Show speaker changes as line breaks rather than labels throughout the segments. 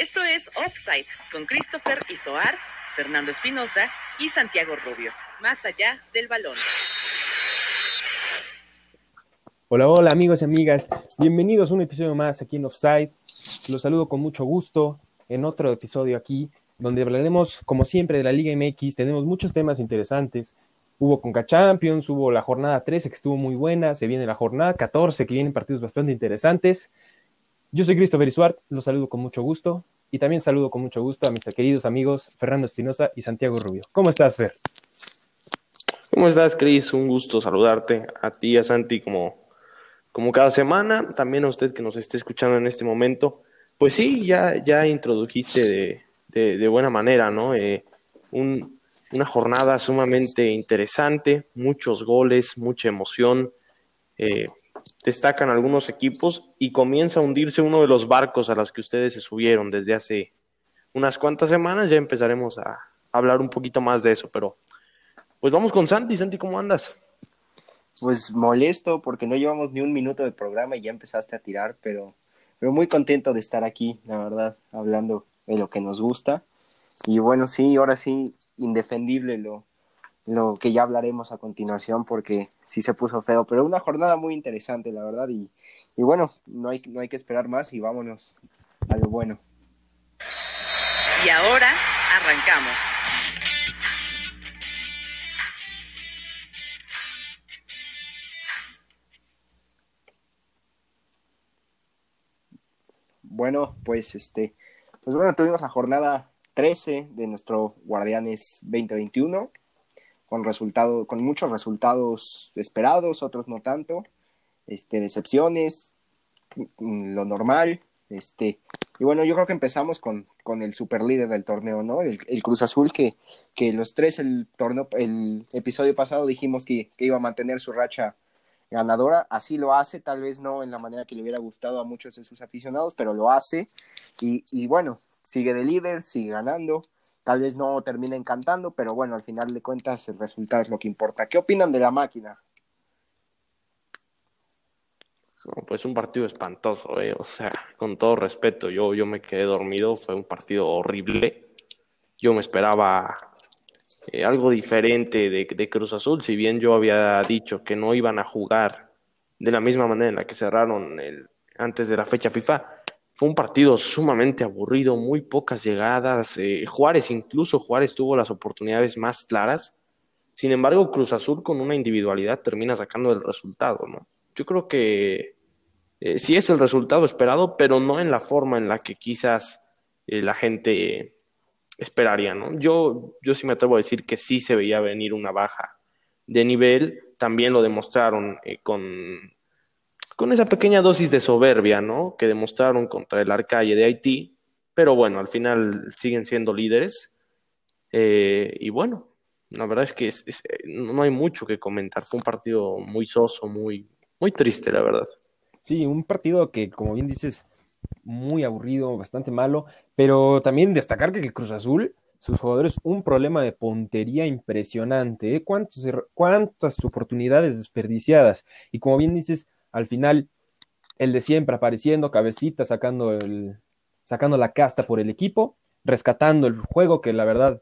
Esto es Offside con Christopher Isoar, Fernando Espinosa y Santiago Rubio. Más allá del balón.
Hola, hola amigos y amigas, bienvenidos a un episodio más aquí en Offside. Los saludo con mucho gusto en otro episodio aquí, donde hablaremos como siempre de la Liga MX. Tenemos muchos temas interesantes. Hubo Conca Champions, hubo la jornada 13 que estuvo muy buena, se viene la jornada 14 que vienen partidos bastante interesantes. Yo soy Christopher Isuart, los saludo con mucho gusto y también saludo con mucho gusto a mis queridos amigos Fernando Espinosa y Santiago Rubio. ¿Cómo estás, Fer?
¿Cómo estás, Cris? Un gusto saludarte a ti, a Santi, como, como cada semana, también a usted que nos esté escuchando en este momento. Pues sí, ya, ya introdujiste de, de, buena manera, ¿no? Eh, un, una jornada sumamente interesante, muchos goles, mucha emoción. Eh, destacan algunos equipos y comienza a hundirse uno de los barcos a los que ustedes se subieron desde hace unas cuantas semanas. Ya empezaremos a hablar un poquito más de eso, pero pues vamos con Santi. Santi, ¿cómo andas?
Pues molesto porque no llevamos ni un minuto de programa y ya empezaste a tirar, pero, pero muy contento de estar aquí, la verdad, hablando de lo que nos gusta. Y bueno, sí, ahora sí, indefendible lo, lo que ya hablaremos a continuación porque sí se puso feo, pero una jornada muy interesante, la verdad, y, y bueno, no hay, no hay que esperar más y vámonos a lo bueno.
Y ahora arrancamos.
Bueno, pues este, pues bueno, tuvimos la jornada 13 de nuestro Guardianes 2021 con resultado, con muchos resultados esperados, otros no tanto, este, decepciones, mm, lo normal, este, y bueno, yo creo que empezamos con, con el super líder del torneo, ¿no? El, el, Cruz Azul, que, que los tres, el torneo, el episodio pasado dijimos que, que, iba a mantener su racha ganadora, así lo hace, tal vez no en la manera que le hubiera gustado a muchos de sus aficionados, pero lo hace, y, y bueno, sigue de líder, sigue ganando, Tal vez no termine encantando, pero bueno, al final de cuentas el resultado es lo que importa. ¿Qué opinan de la máquina?
Pues un partido espantoso, eh. o sea, con todo respeto, yo, yo me quedé dormido, fue un partido horrible. Yo me esperaba eh, algo diferente de, de, Cruz Azul, si bien yo había dicho que no iban a jugar de la misma manera en la que cerraron el, antes de la fecha FIFA, fue un partido sumamente aburrido, muy pocas llegadas. Eh, Juárez, incluso Juárez tuvo las oportunidades más claras. Sin embargo, Cruz Azul con una individualidad termina sacando el resultado, ¿no? Yo creo que eh, sí es el resultado esperado, pero no en la forma en la que quizás eh, la gente esperaría, ¿no? Yo, yo sí me atrevo a decir que sí se veía venir una baja de nivel. También lo demostraron con con esa pequeña dosis de soberbia, ¿no? Que demostraron contra el Arcalle de Haití, pero bueno, al final siguen siendo líderes. Eh, y bueno, la verdad es que es, no hay mucho que comentar. Fue un partido muy soso, muy, muy triste, la verdad.
Sí, un partido que, como bien dices, muy aburrido, bastante malo, pero también destacar que el Cruz Azul, sus jugadores, un problema de puntería impresionante. ¿eh? ¿Cuántos, ¿Cuántas oportunidades desperdiciadas? Y como bien dices, al final el de siempre apareciendo, cabecita, sacando, el, sacando la casta por el equipo, rescatando el juego, que la verdad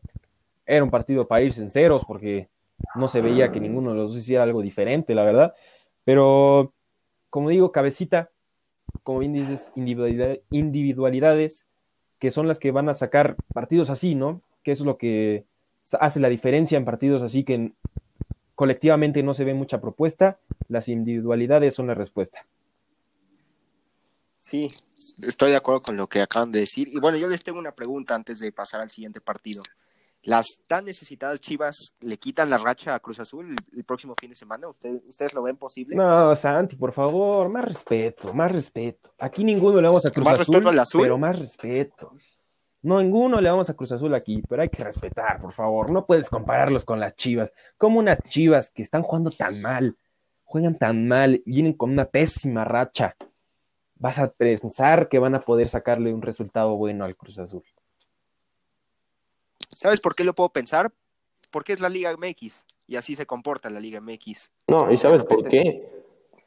era un partido para irse en ceros, porque no se veía que ninguno de los dos hiciera algo diferente, la verdad. Pero, como digo, cabecita, como bien dices, individualidad, individualidades que son las que van a sacar partidos así, ¿no? Que es lo que hace la diferencia en partidos así que colectivamente no se ve mucha propuesta, las individualidades son la respuesta.
Sí, estoy de acuerdo con lo que acaban de decir. Y bueno, yo les tengo una pregunta antes de pasar al siguiente partido. ¿Las tan necesitadas Chivas le quitan la racha a Cruz Azul el, el próximo fin de semana? ¿Ustedes, ¿Ustedes lo ven posible?
No, Santi, por favor, más respeto, más respeto. Aquí ninguno le vamos a Cruz
¿Más
Azul,
respeto al azul?
pero más respeto. No, ninguno le vamos a Cruz Azul aquí, pero hay que respetar, por favor. No puedes compararlos con las Chivas. Como unas Chivas que están jugando tan mal, juegan tan mal, vienen con una pésima racha. Vas a pensar que van a poder sacarle un resultado bueno al Cruz Azul.
¿Sabes por qué lo puedo pensar? Porque es la Liga MX y así se comporta la Liga MX.
No, ¿y sabes por qué?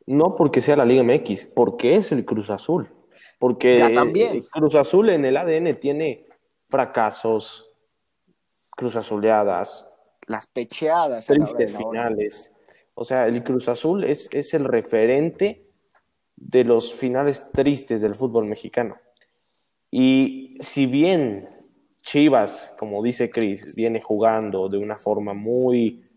No porque sea la Liga MX, porque es el Cruz Azul. Porque
Ya también.
Cruz Azul en el ADN tiene fracasos, Cruz Azuleadas,
Las pecheadas.
tristes finales. O sea, el Cruz Azul es, es el referente de los finales tristes del fútbol mexicano. Y si bien Chivas, como dice Cris, viene jugando de una forma muy,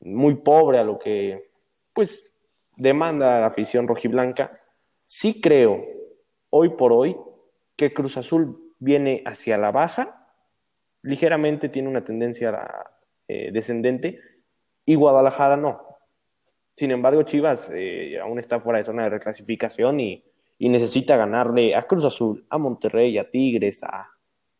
muy pobre a lo que pues demanda la afición rojiblanca, sí creo hoy por hoy que Cruz Azul viene hacia la baja, ligeramente tiene una tendencia eh, descendente, y Guadalajara no. Sin embargo, Chivas eh, aún está fuera de zona de reclasificación y, necesita ganarle a Cruz Azul, a Monterrey, a Tigres, a,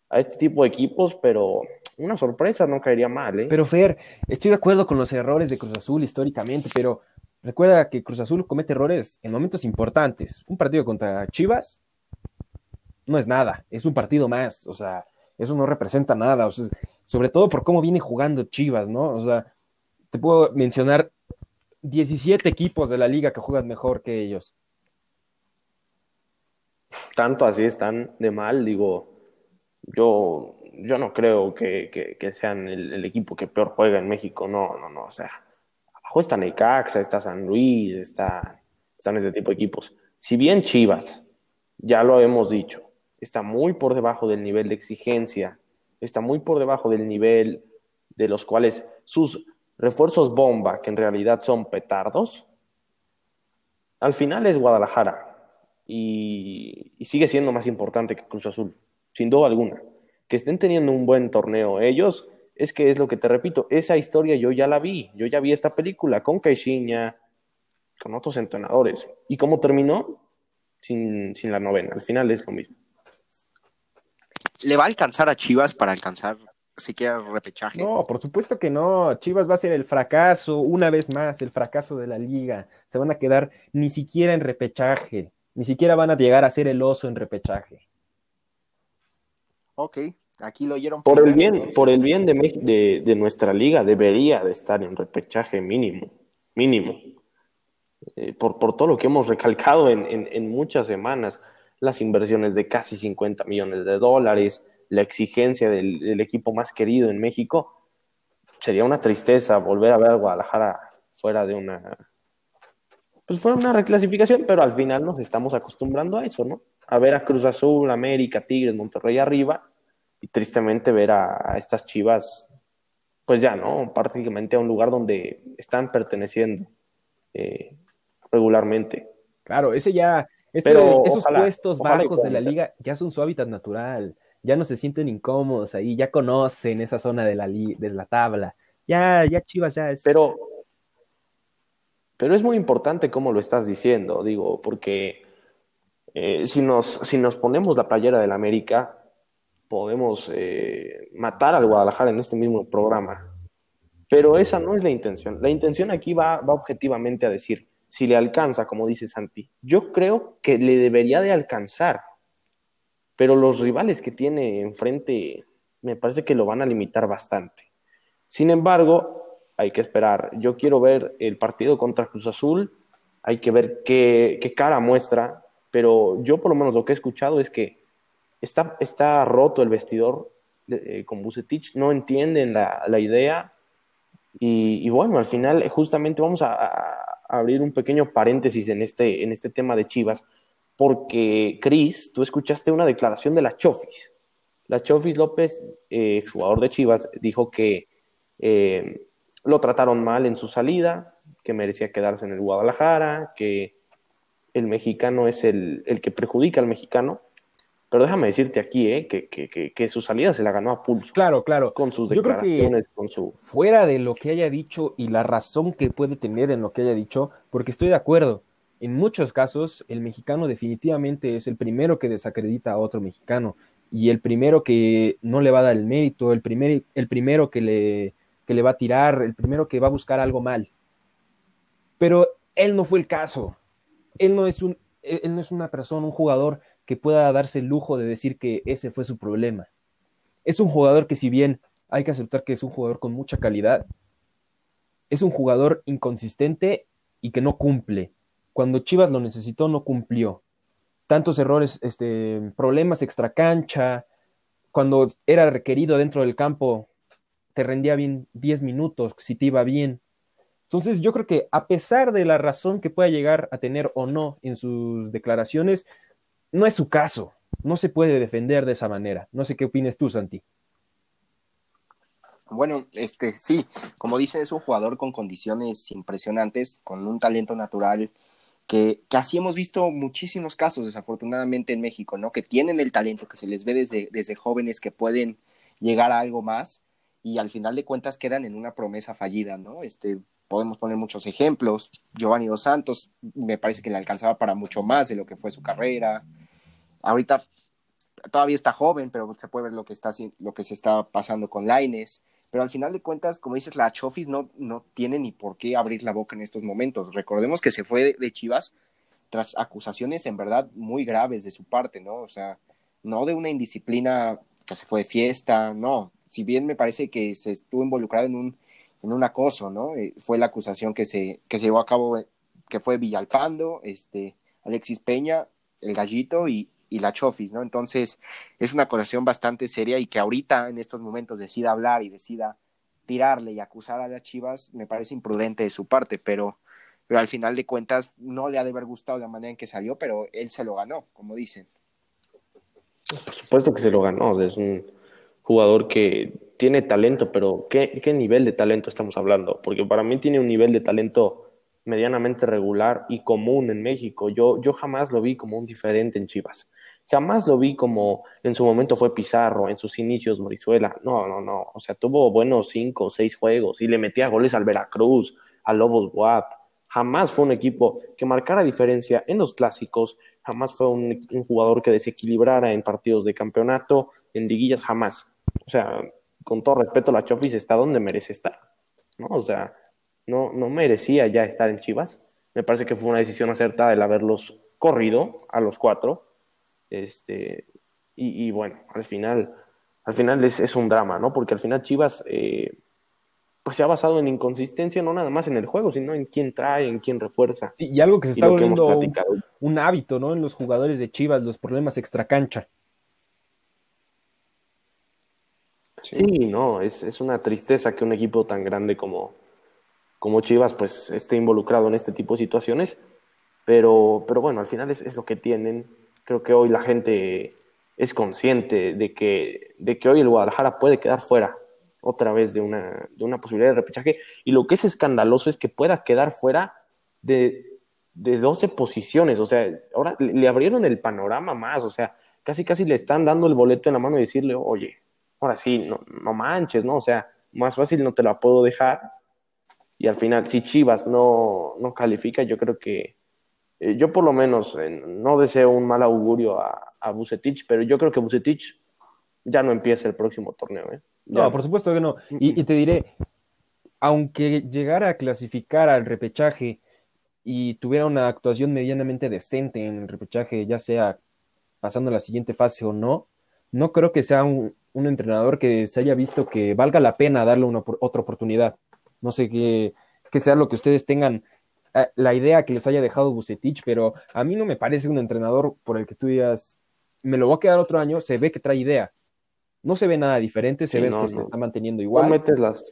a este tipo de equipos, pero una sorpresa no caería mal, ¿eh?
Pero Fer, estoy de acuerdo con los errores de Cruz Azul históricamente, pero recuerda que Cruz Azul comete errores en momentos importantes. Un partido contra Chivas no es nada, es un partido más, o sea, eso no representa nada, o sea, sobre todo por cómo viene jugando Chivas, ¿no? O sea, te puedo mencionar 17 equipos de la liga que juegan mejor que ellos.
tanto así están de mal, digo, yo, yo no creo que, sean el, el equipo que peor juega en México, no, no, no, o sea, está Necaxa, está San Luis, está, están ese tipo de equipos. Si bien Chivas, ya lo hemos dicho, está muy por debajo del nivel de exigencia, está muy por debajo del nivel de los cuales sus refuerzos bomba, que en realidad son petardos, al final es Guadalajara y, y sigue siendo más importante que Cruz Azul, sin duda alguna. Que estén teniendo un buen torneo ellos, es que es lo que te repito, esa historia yo ya la vi, yo ya vi esta película con Caixinha, con otros entrenadores. ¿Y cómo terminó? Sin, sin la novena, al final es lo mismo.
¿Le va a alcanzar a Chivas para alcanzar siquiera el repechaje?
No, por supuesto que no. Chivas va a ser el fracaso, una vez más, el fracaso de la liga. Se van a quedar ni siquiera en repechaje, ni siquiera van a llegar a ser el oso en repechaje.
Ok, aquí lo oyeron.
Por el bien,
entonces.
por el bien de, de, de nuestra liga, debería de estar en repechaje mínimo, mínimo. Eh, por, por todo lo que hemos recalcado en, en, en muchas semanas, las inversiones de casi 50 millones de dólares, la exigencia del, del equipo más querido en México, sería una tristeza volver a ver a Guadalajara fuera de una, pues fuera una reclasificación, pero al final nos estamos acostumbrando a eso, ¿no? A ver a Cruz Azul, América, Tigres, Monterrey arriba, y tristemente ver a, a estas chivas, pues ya, ¿no? Prácticamente a un lugar donde están perteneciendo eh, regularmente.
Claro, ese ya, este-
Pero
esos
ojalá,
puestos
ojalá
bajos de la liga ya son su hábitat natural. Ya no se sienten incómodos ahí, ya conocen esa zona de la, li- de la tabla. Ya, ya Chivas ya es.
Pero, pero es muy importante cómo lo estás diciendo, digo, porque eh, si, nos, si nos ponemos la playera del América, podemos eh, matar al Guadalajara en este mismo programa. Pero esa no es la intención. La intención aquí va, va objetivamente a decir, si le alcanza, como dice Santi, yo creo que le debería de alcanzar, pero los rivales que tiene enfrente me parece que lo van a limitar bastante. Sin embargo, hay que esperar. Yo quiero ver el partido contra Cruz Azul, hay que ver qué, qué cara muestra, pero yo por lo menos lo que he escuchado es que está, está roto el vestidor eh, con Bucetich, no entienden la, la idea y, bueno, al final justamente vamos a, abrir un pequeño paréntesis en este, en este tema de Chivas, porque Cris, tú escuchaste una declaración de la Chofis. La Chofis López, eh, exjugador de Chivas, dijo que eh, lo trataron mal en su salida, que merecía quedarse en el Guadalajara, que el mexicano es el, el que perjudica al mexicano. Pero déjame decirte aquí, eh, que, que, que, que, su salida se la ganó a pulso.
Claro, claro.
Con sus
Yo
declaraciones,
creo que
con su...
Fuera de lo que haya dicho y la razón que puede tener en lo que haya dicho, porque estoy de acuerdo. En muchos casos, el mexicano definitivamente es el primero que desacredita a otro mexicano y el primero que no le va a dar el mérito, el, primer, el primero que le, que le va a tirar, el primero que va a buscar algo mal. Pero él no fue el caso. Él no es, un, él no es una persona, un jugador que pueda darse el lujo de decir que ese fue su problema. Es un jugador que si bien hay que aceptar que es un jugador con mucha calidad, es un jugador inconsistente y que no cumple. Cuando Chivas lo necesitó, no cumplió. tantos errores, este, problemas extracancha, cuando era requerido dentro del campo, te rendía bien 10 minutos, si te iba bien. Entonces yo creo que a pesar de la razón que pueda llegar a tener o no en sus declaraciones, no es su caso, no se puede defender de esa manera. No sé qué opinas tú, Santi.
Bueno, este sí, como dicen, es un jugador con condiciones impresionantes, con un talento natural que, que, así hemos visto muchísimos casos, desafortunadamente, en México, ¿no? Que tienen el talento, que se les ve desde, desde jóvenes que pueden llegar a algo más y al final de cuentas quedan en una promesa fallida, ¿no? Este, podemos poner muchos ejemplos. Giovanni Dos Santos me parece que le alcanzaba para mucho más de lo que fue su carrera. Ahorita todavía está joven, pero se puede ver lo que está lo que se está pasando con Laines. Pero al final de cuentas, como dices, la Chofis no, no tiene ni por qué abrir la boca en estos momentos. Recordemos que se fue de Chivas tras acusaciones en verdad muy graves de su parte, ¿no? O sea, no de una indisciplina que se fue de fiesta, no. Si bien me parece que se estuvo involucrado en un, en un acoso, ¿no? Eh, fue la acusación que se, que se llevó a cabo, que fue Villalpando, este, Alexis Peña, el Gallito y, y la Chofis, ¿no? Entonces, es una acusación bastante seria y que ahorita, en estos momentos, decida hablar y decida tirarle y acusar a las Chivas, me parece imprudente de su parte, pero, pero al final de cuentas no le ha de haber gustado la manera en que salió, pero él se lo ganó, como dicen.
Por supuesto que se lo ganó, es un jugador que tiene talento, pero ¿qué, qué nivel de talento estamos hablando? Porque para mí tiene un nivel de talento medianamente regular y común en México. Yo, yo jamás lo vi como un diferente en Chivas. Jamás lo vi como en su momento fue Pizarro, en sus inicios Morizuela. No, no, no. O sea, tuvo buenos cinco o seis juegos y le metía goles al Veracruz, a Lobos Guap. Jamás fue un equipo que marcara diferencia en los clásicos. Jamás fue un, jugador que desequilibrara en partidos de campeonato, en liguillas, jamás. O sea, con todo respeto, la Chofis está donde merece estar. ¿no? O sea, no, no merecía ya estar en Chivas. Me parece que fue una decisión acertada el haberlos corrido a los cuatro este, y, bueno, al final, al final es, un drama, ¿no? Porque al final Chivas eh, pues se ha basado en inconsistencia, no nada más en el juego, sino en quién trae, en quién refuerza.
y algo que se está volviendo un, hábito, ¿no? En los jugadores de Chivas, los problemas extracancha.
Sí, no, es, es, una tristeza que un equipo tan grande como, como Chivas pues esté involucrado en este tipo de situaciones, pero, pero bueno, al final es, es lo que tienen, Creo que hoy la gente es consciente de que, de que hoy el Guadalajara puede quedar fuera otra vez de una, de una posibilidad de repechaje. Y lo que es escandaloso es que pueda quedar fuera de, de 12 posiciones. O sea, ahora le, abrieron el panorama más. O sea, casi casi le están dando el boleto en la mano y decirle, oye, ahora sí, no, no manches, ¿no? O sea, más fácil no te la puedo dejar. Y al final, si Chivas no, no califica, yo creo que eh, yo por lo menos eh, no deseo un mal augurio a, a Bucetich, pero yo creo que Bucetich ya no empieza el próximo torneo. ¿eh?
No, por supuesto que no. Y, te diré, aunque llegara a clasificar al repechaje y tuviera una actuación medianamente decente en el repechaje, ya sea pasando a la siguiente fase o no, no creo que sea un, entrenador que se haya visto que valga la pena darle una, otra oportunidad. No sé qué, sea lo que ustedes tengan la idea que les haya dejado Bucetich, pero a mí no me parece un entrenador por el que tú digas, me lo voy a quedar otro año, se ve que trae idea. No se ve nada diferente, se ve que se está manteniendo igual.
No metes las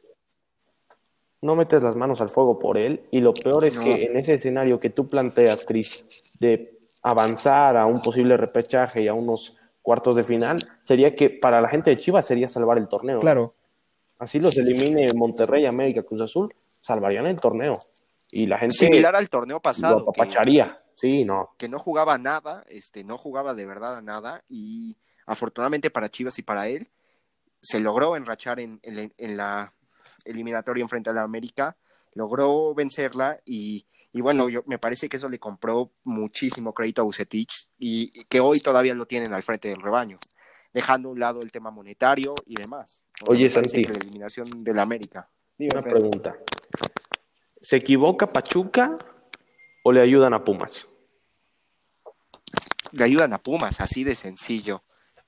no metes las manos al fuego por él y lo peor es que en ese escenario que tú planteas, Chris, de avanzar a un posible repechaje y a unos cuartos de final, sería que para la gente de Chivas sería salvar el torneo.
Claro.
Así los elimine Monterrey, América, Cruz Azul, salvarían el torneo. Y la gente.
Similar al torneo pasado.
Lo que, sí, no.
Que no jugaba nada, este, no jugaba de verdad a nada. Y afortunadamente para Chivas y para él, se logró enrachar en, en, la eliminatoria en frente a la América, logró vencerla y, y bueno, yo, me parece que eso le compró muchísimo crédito a Bucetich y, que hoy todavía lo tienen al frente del rebaño, dejando a un lado el tema monetario y demás.
Oye, Santi.
la eliminación de la América.
una pregunta. ¿Se equivoca Pachuca o le ayudan a Pumas?
Le ayudan a Pumas, así de sencillo.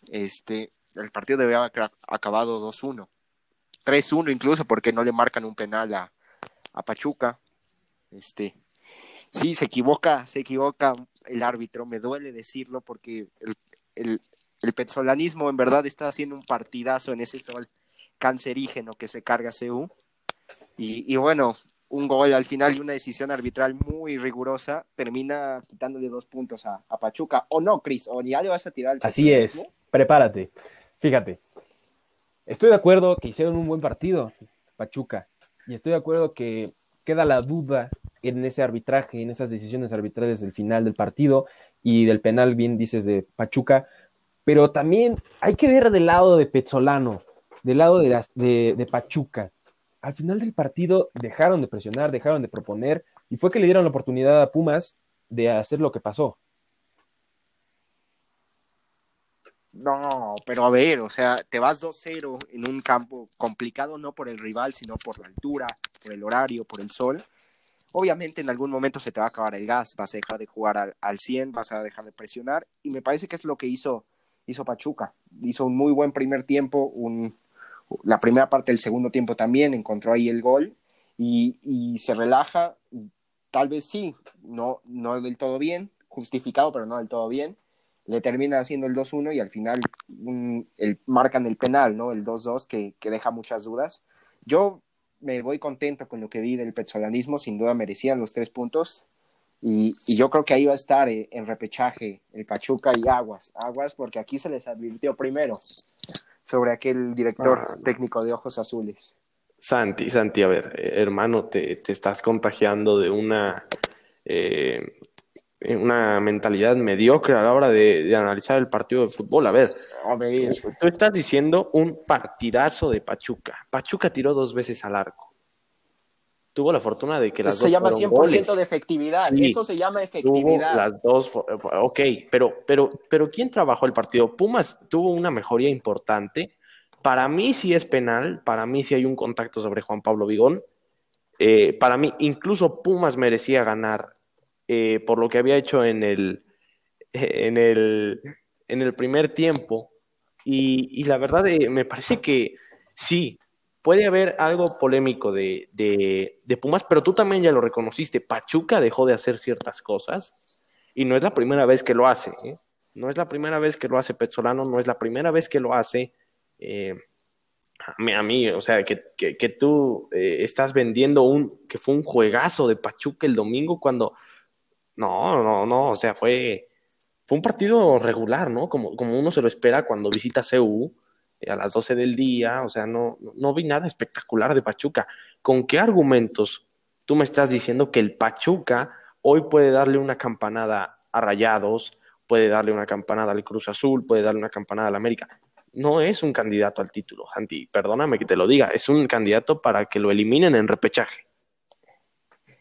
Este, el partido debe haber acabado 2-1. 3-1 incluso porque no le marcan un penal a, a Pachuca. Este, sí, se equivoca, se equivoca el árbitro, me duele decirlo porque el, el, el petzolanismo en verdad está haciendo un partidazo en ese sol cancerígeno que se carga CU. Y, y bueno, un gol al final y una decisión arbitral muy rigurosa termina quitándole dos puntos a, a Pachuca. ¿O no, Cris? ¿O ya le vas a tirar el
Así es, prepárate. Fíjate, estoy de acuerdo que hicieron un buen partido, Pachuca, y estoy de acuerdo que queda la duda en ese arbitraje, en esas decisiones arbitrales del final del partido y del penal, bien dices, de Pachuca, pero también hay que ver del lado de Pezzolano, del lado de, las, de, de Pachuca. Al final del partido dejaron de presionar, dejaron de proponer, y fue que le dieron la oportunidad a Pumas de hacer lo que pasó.
No, pero a ver, o sea, te vas 2-0 en un campo complicado no por el rival, sino por la altura, por el horario, por el sol. Obviamente en algún momento se te va a acabar el gas, vas a dejar de jugar al, al 100, vas a dejar de presionar y me parece que es lo que hizo, hizo Pachuca. Hizo un muy buen primer tiempo, un, la primera parte del segundo tiempo también, encontró ahí el gol y, y se relaja, tal vez sí, no, no del todo bien, justificado, pero no del todo bien. Le termina haciendo el 2-1 y al final el, marcan el penal, ¿no? El 2-2 que, que, deja muchas dudas. Yo me voy contento con lo que vi del petzolanismo, sin duda merecían los tres puntos. Y, y yo creo que ahí va a estar eh, en repechaje el Pachuca y Aguas, Aguas porque aquí se les advirtió primero sobre aquel director ah, técnico de ojos azules.
Santi, Santi, a ver, hermano, te, te estás contagiando de una... Eh, una mentalidad mediocre a la hora de, de, analizar el partido de fútbol. A ver, a ver, tú estás diciendo un partidazo de Pachuca. Pachuca tiró dos veces al arco. Tuvo la fortuna de que las
Eso
dos
se llama 100%
goles.
de efectividad. Sí, Eso se llama efectividad.
las dos, ok, pero, pero, pero ¿quién trabajó el partido? Pumas tuvo una mejoría importante. Para mí sí es penal, para mí sí hay un contacto sobre Juan Pablo Vigón. Eh, para mí, incluso Pumas merecía ganar eh, por lo que había hecho en el, en el, en el primer tiempo. Y, y la verdad, eh, me parece que sí, puede haber algo polémico de, de, de, Pumas, pero tú también ya lo reconociste. Pachuca dejó de hacer ciertas cosas y no es la primera vez que lo hace. ¿eh? No es la primera vez que lo hace Petzolano, no es la primera vez que lo hace. Eh, a mí, o sea, que, que, que tú eh, estás vendiendo un que fue un juegazo de Pachuca el domingo cuando no, no, no, o sea, fue, fue un partido regular, ¿no? Como, como uno se lo espera cuando visita CU a las 12 del día, o sea, no, no vi nada espectacular de Pachuca. ¿Con qué argumentos tú me estás diciendo que el Pachuca hoy puede darle una campanada a Rayados, puede darle una campanada al Cruz Azul, puede darle una campanada al América? No es un candidato al título, Santi, perdóname que te lo diga, es un candidato para que lo eliminen en repechaje.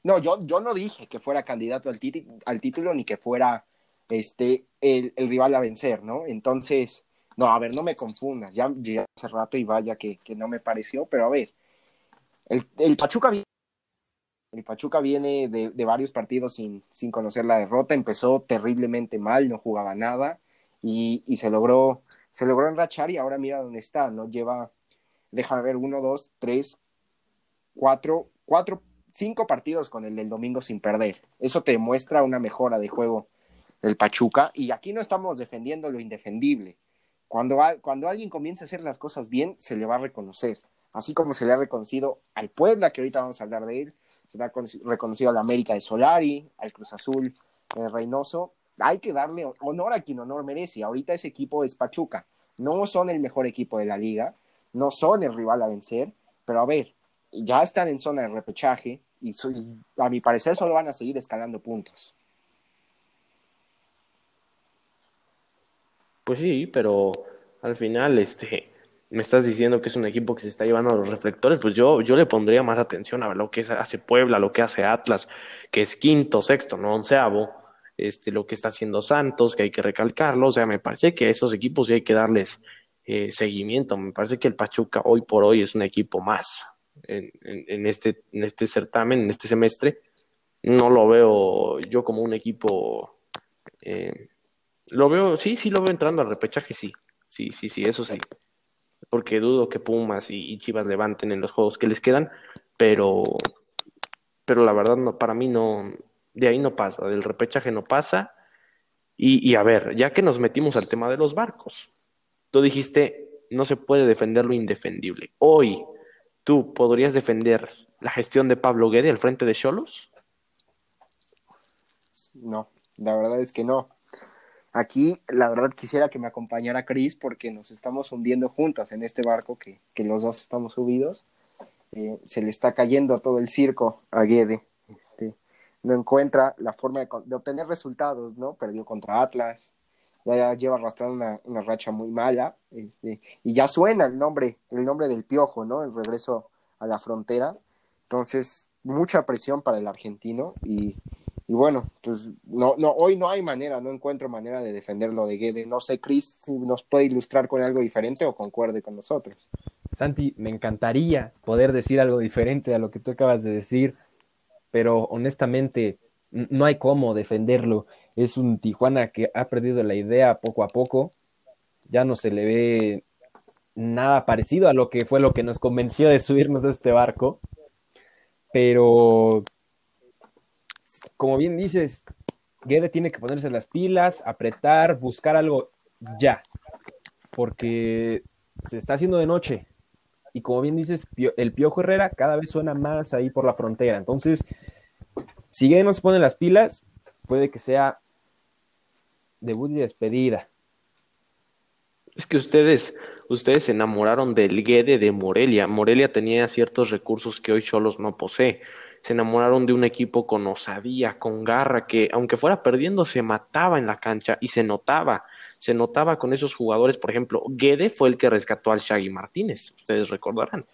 No, yo, yo no dije que fuera candidato al, al título ni que fuera este el, el, rival a vencer, ¿no? Entonces, no, a ver, no me confundas, ya llegué hace rato y vaya que, que, no me pareció, pero a ver, el, el Pachuca viene, el Pachuca viene de, de, varios partidos sin, sin conocer la derrota, empezó terriblemente mal, no jugaba nada y, y se logró, se logró enrachar y ahora mira dónde está, ¿no? Lleva, deja ver, uno, dos, tres, cuatro, cuatro cinco partidos con el del domingo sin perder. Eso te muestra una mejora de juego del Pachuca. Y aquí no estamos defendiendo lo indefendible. Cuando, cuando alguien comienza a hacer las cosas bien, se le va a reconocer. Así como se le ha reconocido al Puebla, que ahorita vamos a hablar de él, se le ha reconocido al América de Solari, al Cruz Azul eh, Reynoso. Hay que darle honor a quien honor merece. Ahorita ese equipo es Pachuca. No son el mejor equipo de la liga, no son el rival a vencer, pero a ver, ya están en zona de repechaje, y a mi parecer solo van a seguir escalando puntos.
Pues sí, pero al final este me estás diciendo que es un equipo que se está llevando a los reflectores, pues yo, yo le pondría más atención a lo que hace Puebla, lo que hace Atlas, que es quinto, sexto, no onceavo, este, lo que está haciendo Santos, que hay que recalcarlo, o sea, me parece que a esos equipos sí hay que darles eh, seguimiento, me parece que el Pachuca hoy por hoy es un equipo más, en, este, en este certamen, en este semestre. No lo veo yo como un equipo. Eh, lo veo, sí, sí lo veo entrando al repechaje, sí. Sí, sí, sí, eso sí. Porque dudo que Pumas y, Chivas levanten en los juegos que les quedan, pero, pero la verdad, no, para mí no, de ahí no pasa, del repechaje no pasa. Y, y a ver, ya que nos metimos al tema de los barcos, tú dijiste, no se puede defender lo indefendible. Hoy, ¿tú podrías defender la gestión de Pablo Guede al frente de Cholos?
No, la verdad es que no. Aquí, la verdad, quisiera que me acompañara Chris porque nos estamos hundiendo juntos en este barco que, que los dos estamos subidos. Eh, se le está cayendo todo el circo a Guede. Este, no encuentra la forma de, de, obtener resultados, ¿no? Perdió contra Atlas, ya lleva arrastrando una, una racha muy mala, este, y ya suena el nombre, el nombre del piojo, ¿no? El regreso a la frontera. Entonces, mucha presión para el argentino y, y bueno, pues no, no, hoy no hay manera, no encuentro manera de defenderlo de Guede. No sé, Chris, si nos puede ilustrar con algo diferente o concuerde con nosotros.
Santi, me encantaría poder decir algo diferente a lo que tú acabas de decir, pero honestamente no hay cómo defenderlo. Es un Tijuana que ha perdido la idea poco a poco. Ya no se le ve nada parecido a lo que fue lo que nos convenció de subirnos a este barco. Pero, como bien dices, Guede tiene que ponerse las pilas, apretar, buscar algo ya. Porque se está haciendo de noche. Y como bien dices, el Piojo Herrera cada vez suena más ahí por la frontera. Entonces, si Guede no se pone las pilas, puede que sea debut y despedida.
Es que ustedes, ustedes se enamoraron del Guede de Morelia. Morelia tenía ciertos recursos que hoy Cholos no posee. Se enamoraron de un equipo con osadía, con garra, que aunque fuera perdiendo, se mataba en la cancha y se notaba. Se notaba con esos jugadores, por ejemplo, Guede fue el que rescató al Shaggy Martínez, ustedes recordarán,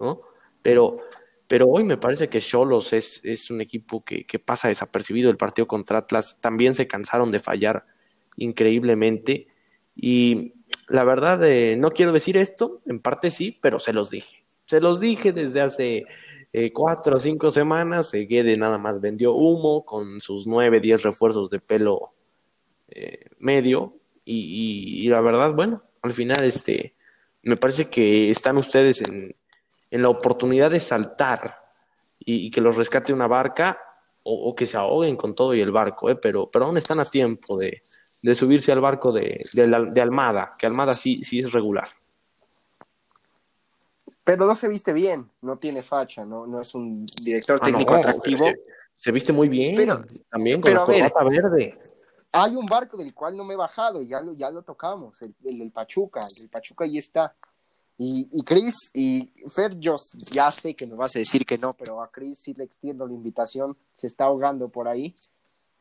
¿no? Pero, pero hoy me parece que Cholos es, es un equipo que, pasa desapercibido. El partido contra Atlas también se cansaron de fallar increíblemente. Y la verdad, eh, no quiero decir esto, en parte sí, pero se los dije. Se los dije desde hace eh, cuatro o cinco semanas. Eh, Guede nada más vendió humo con sus nueve, diez refuerzos de pelo eh, medio. Y, la verdad, bueno, al final, este, me parece que están ustedes en, en la oportunidad de saltar y, que los rescate una barca o, que se ahoguen con todo y el barco, pero, pero aún están a tiempo de, de subirse al barco de, de, de, Almada, que Almada sí, sí es regular.
Pero no se viste bien, no tiene facha, no, no es un director técnico ah, no, atractivo.
Se, se, viste muy bien,
pero,
también con
pero
la corbata verde.
Hay un barco del cual no me he bajado, ya lo, ya lo tocamos, el, el, el Pachuca, el Pachuca ahí está. Y, y Chris y Fer, yo ya sé que me vas a decir que no, pero a Chris sí le extiendo la invitación, se está ahogando por ahí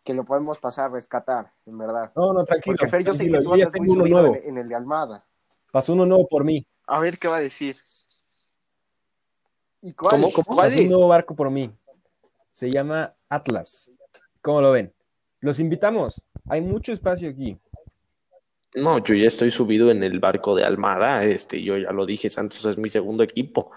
que lo podemos pasar a rescatar, en verdad.
No, no, tranquilo.
Porque Fer, yo
tranquilo,
sé que tú andas muy subido en, en, el de Almada.
Pasó uno nuevo por mí.
A ver qué va a decir. ¿Y cuál,
¿Cómo, cómo?
¿Cuál
Pasó
es?
un nuevo barco por mí. Se llama Atlas. ¿Cómo lo ven? Los invitamos. Hay mucho espacio aquí.
No, yo ya estoy subido en el barco de Almada. Este, yo ya lo dije, Santos es mi segundo equipo.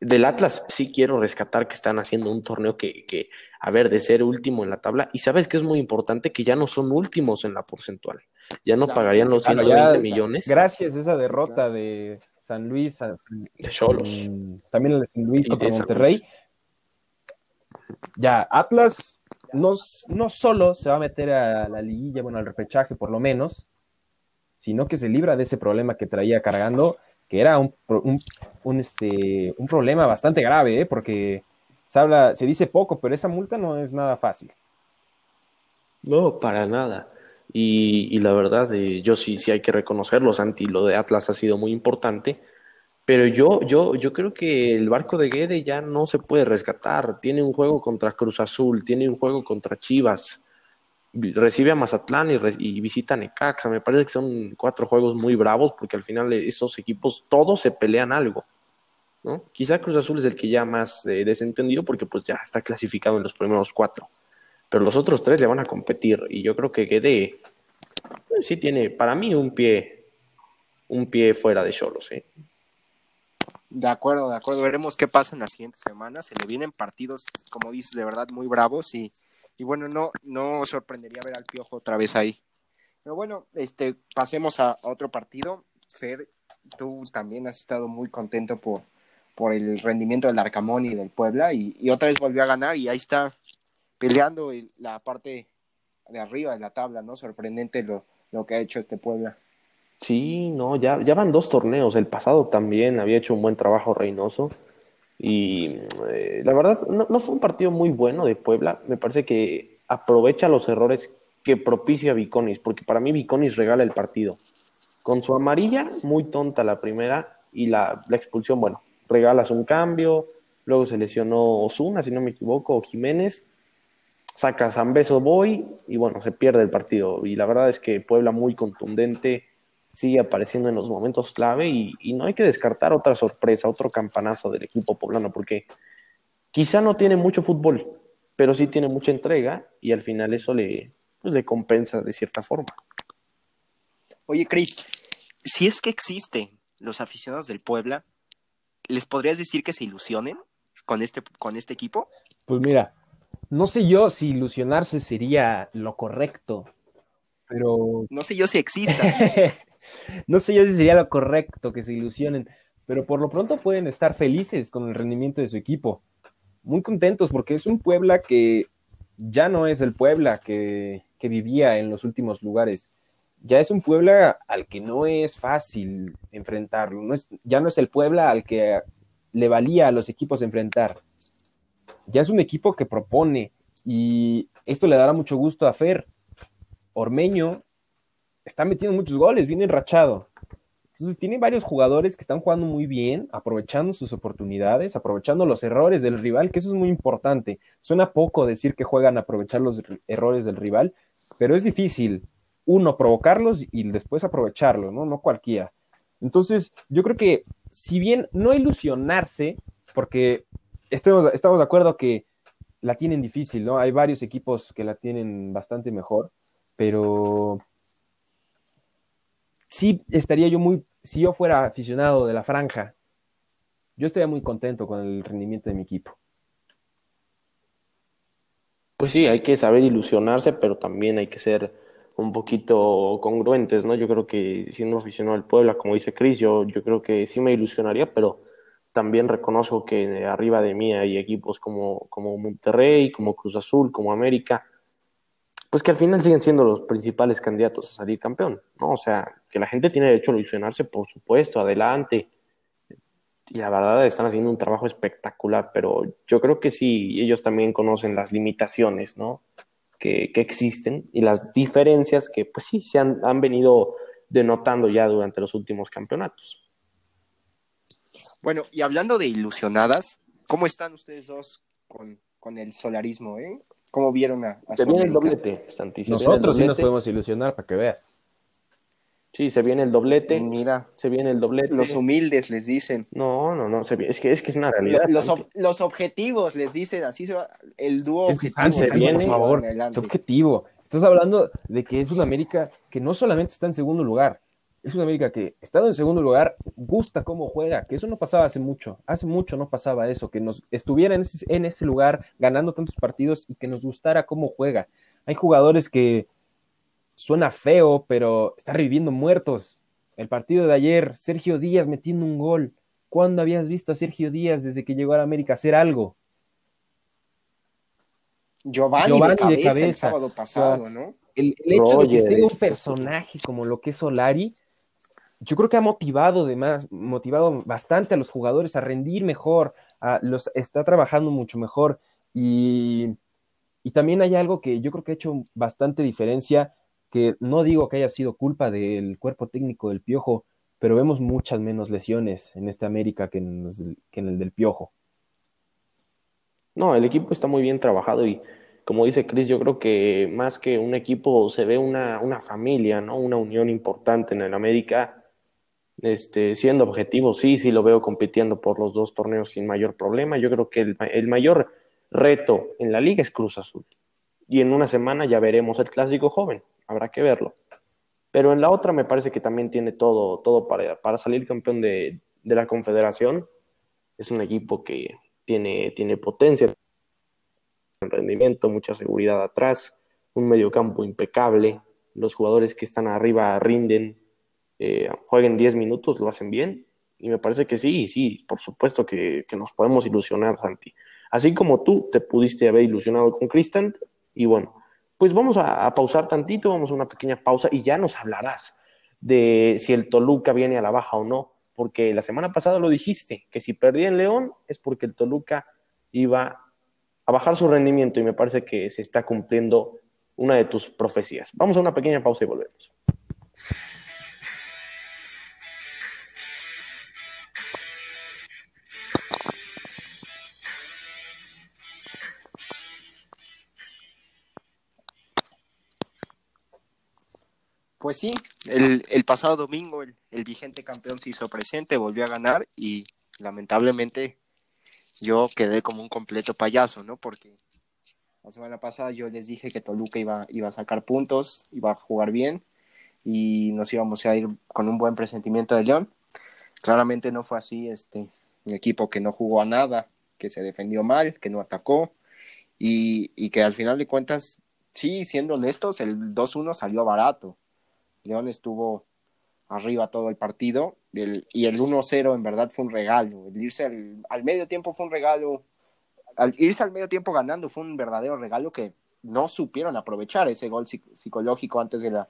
Del Atlas sí quiero rescatar que están haciendo un torneo que, que, a ver, de ser último en la tabla. Y sabes que es muy importante que ya no son últimos en la porcentual. Ya no pagarían los
Claro,
120
ya,
millones.
Gracias a esa derrota de San Luis,
De Cholos.
también el de San Luis contra Monterrey. Ya, Atlas no, no solo se va a meter a la liguilla, bueno, al repechaje por lo menos, sino que se libra de ese problema que traía cargando, que era un, un, un, este, un problema bastante grave, ¿eh? porque se habla, se dice poco, pero esa multa no es nada fácil.
No, para nada. Y, y la verdad, eh, yo sí, sí hay que reconocerlo, Santi, lo de Atlas ha sido muy importante, pero yo, yo, yo creo que el barco de Guede ya no se puede rescatar. Tiene un juego contra Cruz Azul, tiene un juego contra Chivas, recibe a Mazatlán y, visita a Necaxa. Me parece que son cuatro juegos muy bravos porque al final esos equipos todos se pelean algo. ¿no? Quizá Cruz Azul es el que ya más eh, desentendido porque pues ya está clasificado en los primeros cuatro pero los otros tres le van a competir y yo creo que Guede eh, sí tiene para mí un pie un pie fuera de Cholos ¿eh?
De acuerdo, de acuerdo. Veremos qué pasa en las siguientes semanas. Se le vienen partidos, como dices, de verdad muy bravos y, y bueno, no, no sorprendería ver al Piojo otra vez ahí. Pero bueno, este, pasemos a, a otro partido. Fer, tú también has estado muy contento por, por el rendimiento del Arcamón y del Puebla y, y otra vez volvió a ganar y ahí está peleando el- la parte de arriba de la tabla, ¿no? Sorprendente lo, lo que ha hecho este Puebla.
Sí, no, ya, ya van dos torneos. El pasado también había hecho un buen trabajo Reynoso. Y eh, la verdad, no, no, fue un partido muy bueno de Puebla. Me parece que aprovecha los errores que propicia Viconis, porque para mí Viconis regala el partido. Con su amarilla, muy tonta la primera, y la, la expulsión, bueno, regalas un cambio, luego se lesionó Osuna, si no me equivoco, o Jiménez, saca Zambeso Boy, y bueno, se pierde el partido. Y la verdad es que Puebla muy contundente, sigue apareciendo en los momentos clave, y, y no hay que descartar otra sorpresa, otro campanazo del equipo poblano, porque quizá no tiene mucho fútbol, pero sí tiene mucha entrega, y al final eso le, pues, le compensa de cierta forma.
Oye, Cris, si es que existen los aficionados del Puebla, ¿les podrías decir que se ilusionen con este, con este equipo?
Pues mira, no sé yo si ilusionarse sería lo correcto, pero...
No sé yo si exista.
no sé yo si sería lo correcto que se ilusionen, pero por lo pronto pueden estar felices con el rendimiento de su equipo. Muy contentos porque es un Puebla que ya no es el Puebla que, que vivía en los últimos lugares ya es un Puebla al que no es fácil enfrentarlo. No es, ya no es el Puebla al que le valía a los equipos enfrentar. Ya es un equipo que propone y esto le dará mucho gusto a Fer. Ormeño está metiendo muchos goles, viene enrachado. Entonces tiene varios jugadores que están jugando muy bien, aprovechando sus oportunidades, aprovechando los errores del rival, que eso es muy importante. Suena poco decir que juegan a aprovechar los errores del rival, pero es difícil uno, provocarlos y después aprovecharlo, ¿no? No cualquiera. Entonces, yo creo que si bien no ilusionarse, porque estamos, estamos de acuerdo que la tienen difícil, ¿no? Hay varios equipos que la tienen bastante mejor, pero sí estaría yo muy, si yo fuera aficionado de la franja, yo estaría muy contento con el rendimiento de mi equipo.
Pues sí, hay que saber ilusionarse, pero también hay que ser un poquito congruentes, ¿no? Yo creo que siendo aficionado al Puebla, como dice Cris, yo, yo creo que sí me ilusionaría, pero también reconozco que arriba de mí hay equipos como, como Monterrey, como Cruz Azul, como América, pues que al final siguen siendo los principales candidatos a salir campeón, ¿no? O sea, que la gente tiene derecho a ilusionarse, por supuesto, adelante. Y la verdad están haciendo un trabajo espectacular, pero yo creo que sí, ellos también conocen las limitaciones, ¿no? que, que, existen y las diferencias que pues sí se han, han venido denotando ya durante los últimos campeonatos.
Bueno, y hablando de ilusionadas, ¿cómo están ustedes dos con, con el solarismo? Eh? ¿Cómo vieron a, a
Se viene el doblete, Santísimo.
Nosotros sí nos podemos ilusionar para que veas.
Sí, se viene el doblete.
Mira,
se viene el doblete.
Los humildes les dicen.
No, no, no. Se viene, es, que, es que es una realidad.
Los, ob, los objetivos les dicen, así se va. El dúo
es objetivo. Se viene, por favor, es objetivo. Estás hablando de que es una América que no solamente está en segundo lugar, es una América que, estando en segundo lugar, gusta cómo juega, que eso no pasaba hace mucho. Hace mucho no pasaba eso, que nos estuviera en ese, en ese lugar ganando tantos partidos y que nos gustara cómo juega. Hay jugadores que suena feo, pero está reviviendo muertos. El partido de ayer, Sergio Díaz metiendo un gol. ¿Cuándo habías visto a Sergio Díaz desde que llegó a América hacer algo?
Giovanni, Giovanni de, cabeza, de, cabeza, el sábado pasado, o sea, ¿no?
El, el hecho Roger, de que esté un personaje como lo que es Solari, yo creo que ha motivado además, motivado bastante a los jugadores a rendir mejor, a los, está trabajando mucho mejor y, y también hay algo que yo creo que ha hecho bastante diferencia que no digo que haya sido culpa del cuerpo técnico del Piojo, pero vemos muchas menos lesiones en esta América que en, los, que en el del Piojo.
No, el equipo está muy bien trabajado y como dice Chris, yo creo que más que un equipo se ve una, una familia, ¿no? Una unión importante en el América. Este, siendo objetivo, sí, sí lo veo compitiendo por los dos torneos sin mayor problema. Yo creo que el, el mayor reto en la liga es Cruz Azul. Y en una semana ya veremos el clásico joven habrá que verlo. Pero en la otra me parece que también tiene todo, todo para, para salir campeón de, de, la Confederación. Es un equipo que tiene, tiene potencia, rendimiento, mucha seguridad atrás, un mediocampo impecable. Los jugadores que están arriba rinden, eh, jueguen 10 minutos, lo hacen bien. Y me parece que sí, sí, por supuesto que, nos podemos ilusionar, Santi. Así como tú te pudiste haber ilusionado con Cristant, y bueno, pues vamos a, a pausar tantito, vamos a una pequeña pausa y ya nos hablarás de si el Toluca viene a la baja o no, porque la semana pasada lo dijiste, que si perdía en León es porque el Toluca iba a bajar su rendimiento y me parece que se está cumpliendo una de tus profecías. Vamos a una pequeña pausa y volvemos.
Pues sí, el, el pasado domingo el, vigente campeón se hizo presente, volvió a ganar y lamentablemente yo quedé como un completo payaso, ¿no? Porque la semana pasada yo les dije que Toluca iba, iba a sacar puntos, iba a jugar bien y nos íbamos a ir con un buen presentimiento de León. Claramente no fue así, este, un equipo que no jugó a nada, que se defendió mal, que no atacó y, y que al final de cuentas, sí, siendo honestos, el 2-1 salió barato León estuvo arriba todo el partido y el 1-0 en verdad fue un regalo. El irse al, al, medio tiempo fue un regalo. Al irse al medio tiempo ganando fue un verdadero regalo que no supieron aprovechar ese gol psicológico antes de la,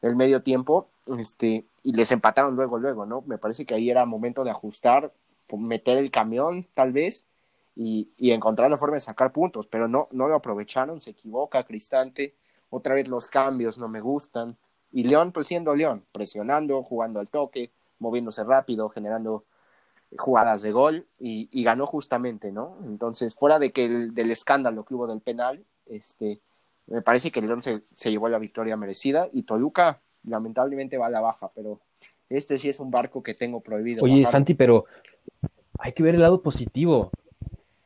del medio tiempo este, y les empataron luego, luego, ¿no? Me parece que ahí era momento de ajustar, meter el camión tal vez y, y encontrar la forma de sacar puntos, pero no, no lo aprovecharon, se equivoca Cristante, otra vez los cambios no me gustan. Y León, pues siendo León, presionando, jugando al toque, moviéndose rápido, generando jugadas de gol y, y ganó justamente, ¿no? Entonces, fuera de que el, del escándalo que hubo del penal, este, me parece que León se, se llevó la victoria merecida y Toluca lamentablemente va a la baja, pero este sí es un barco que tengo prohibido.
Oye, bajar. Santi, pero hay que ver el lado positivo.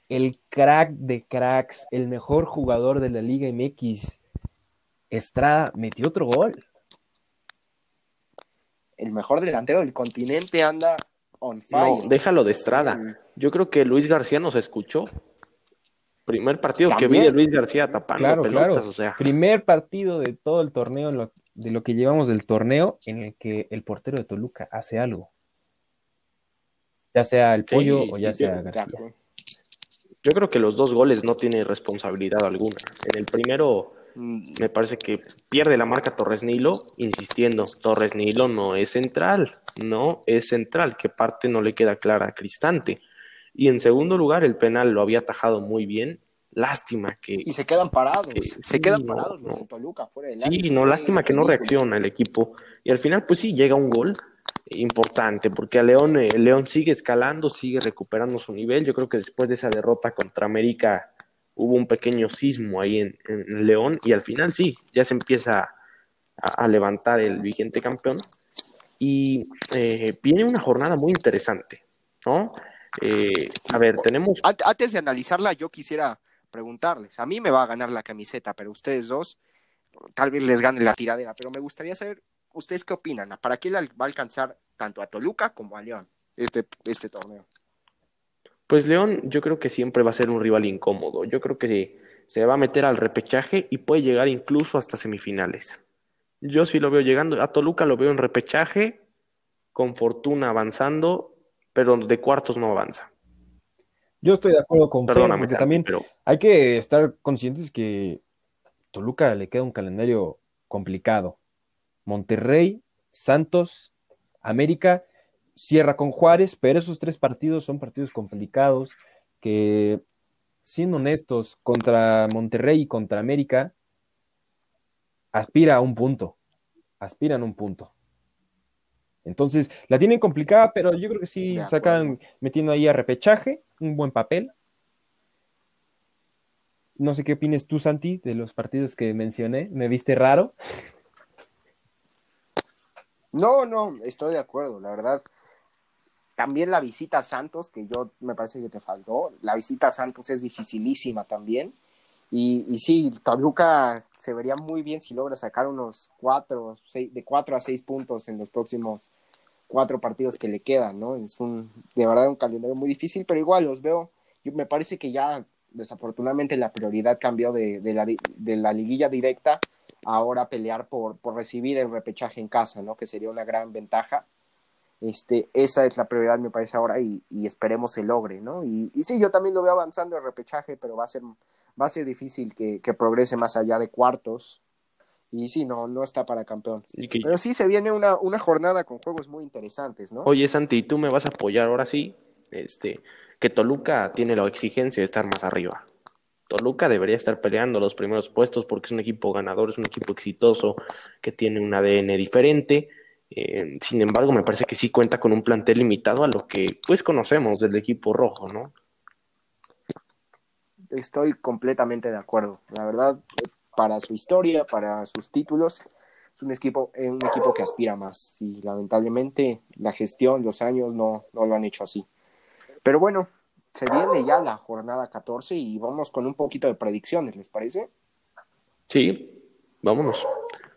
El crack de cracks, el mejor jugador de la Liga MX, Estrada, metió otro gol
el mejor delantero del continente anda on fire.
No, déjalo de Estrada. Yo creo que Luis García nos escuchó. Primer partido ¿También? que vi de Luis García tapando
claro,
pelotas,
claro.
o sea.
Primer partido de todo el torneo, lo, de lo que llevamos del torneo, en el que el portero de Toluca hace algo. Ya sea el pollo sí, o ya sí, sea García.
Yo creo que los dos goles no tiene responsabilidad alguna. En el primero me parece que pierde la marca Torres Nilo, insistiendo, Torres Nilo no es central, no es central, que parte no le queda clara a Cristante. Y en segundo lugar, el penal lo había atajado muy bien. Lástima que.
Y se quedan parados. Que, se sí, quedan parados no. Toluca, fuera del
Sí, no, lástima que no reacciona el equipo. Y al final, pues sí, llega un gol importante, porque a León, eh, León sigue escalando, sigue recuperando su nivel. Yo creo que después de esa derrota contra América hubo un pequeño sismo ahí en, León y al final sí, ya se empieza a, a levantar el vigente campeón y eh, viene una jornada muy interesante, ¿no? Eh, a ver, tenemos...
Antes de analizarla, yo quisiera preguntarles, a mí me va a ganar la camiseta, pero ustedes dos, tal vez les gane la tiradera, pero me gustaría saber, ¿ustedes qué opinan? ¿Para qué va a alcanzar tanto a Toluca como a León este, este torneo?
Pues León yo creo que siempre va a ser un rival incómodo. Yo creo que se va a meter al repechaje y puede llegar incluso hasta semifinales. Yo sí lo veo llegando. A Toluca lo veo en repechaje, con fortuna avanzando, pero de cuartos no avanza.
Yo estoy de acuerdo con
Perdóname,
porque también
pero...
hay que estar conscientes que Toluca le queda un calendario complicado. Monterrey, Santos, América cierra con Juárez, pero esos tres partidos son partidos complicados que, siendo honestos, contra Monterrey y contra América, aspira a un punto, aspiran a un punto. Entonces, la tienen complicada, pero yo creo que sí sacan metiendo ahí a repechaje, un buen papel. No sé qué opines tú, Santi, de los partidos que mencioné. ¿Me viste raro?
No, no, estoy de acuerdo, la verdad. También la visita a Santos, que yo me parece que te faltó. La visita a Santos es dificilísima también. Y, y sí, Toluca se vería muy bien si logra sacar unos cuatro, seis, de cuatro a seis puntos en los próximos cuatro partidos que le quedan, ¿no? Es un, de verdad, un calendario muy difícil, pero igual los veo. Yo, me parece que ya, desafortunadamente, la prioridad cambió de, de, la, de la liguilla directa ahora pelear por, por recibir el repechaje en casa, ¿no? Que sería una gran ventaja este, esa es la prioridad, me parece ahora, y, y esperemos se logre, ¿no? Y, y, sí, yo también lo veo avanzando el repechaje, pero va a ser, va a ser difícil que, que progrese más allá de cuartos. Y sí, no, no está para campeón.
Que-
Pero sí se viene una, una jornada con juegos muy interesantes, ¿no?
Oye, Santi, tú me vas a apoyar ahora sí, este, que Toluca tiene la exigencia de estar más arriba. Toluca debería estar peleando los primeros puestos porque es un equipo ganador, es un equipo exitoso, que tiene un ADN diferente. Eh, sin embargo, me parece que sí cuenta con un plantel limitado a lo que pues conocemos del equipo rojo, ¿no?
Estoy completamente de acuerdo. La verdad, para su historia, para sus títulos, es un equipo, eh, un equipo que aspira más. Y lamentablemente la gestión, los años no, no lo han hecho así. Pero bueno, se viene ya la jornada 14 y vamos con un poquito de predicciones, ¿les parece?
Sí, vámonos.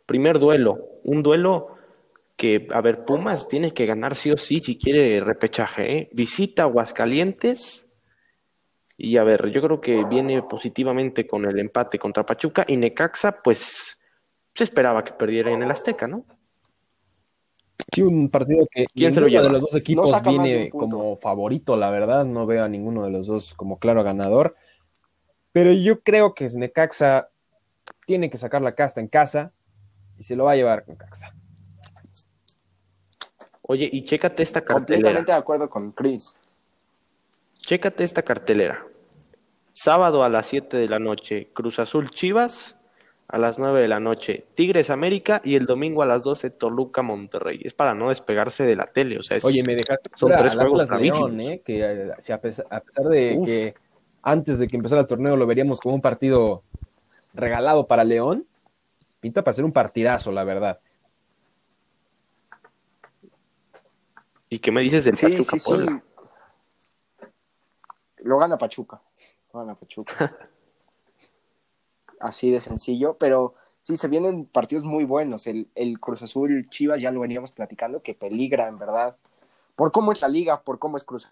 Primer duelo, un duelo que, a ver, Pumas tiene que ganar sí o sí si quiere repechaje, ¿eh? Visita Aguascalientes y a ver, yo creo que viene positivamente con el empate contra Pachuca y Necaxa, pues se esperaba que perdiera en el Azteca, ¿no?
Sí, un partido que
¿Quién se lo
ninguno
lleva?
de los dos equipos viene como favorito, la verdad. No veo a ninguno de los dos como claro ganador. Pero yo creo que Necaxa tiene que sacar la casta en casa y se lo va a llevar con Caxa.
Oye, y chécate esta cartelera.
Completamente de acuerdo con Chris.
Chécate esta cartelera. Sábado a las 7 de la noche, Cruz Azul Chivas. A las 9 de la noche, Tigres América. Y el domingo a las 12, Toluca Monterrey. Es para no despegarse de la tele. O sea, es-
Oye, me dejaste
son tres juegos
León. ¿eh? que eh, si a, pesar, a pesar de
Uf.
que antes de que empezara el torneo lo veríamos como un partido regalado para León, pinta para ser un partidazo, la verdad.
¿Y qué me dices del
Sí,
Pachuca
sí? Lo gana Pachuca. Lo gana Pachuca. Así de sencillo, pero sí, se vienen partidos muy buenos. El, el Cruz Azul Chivas ya lo veníamos platicando, que peligra en verdad. Por cómo es la liga, por cómo es Cruz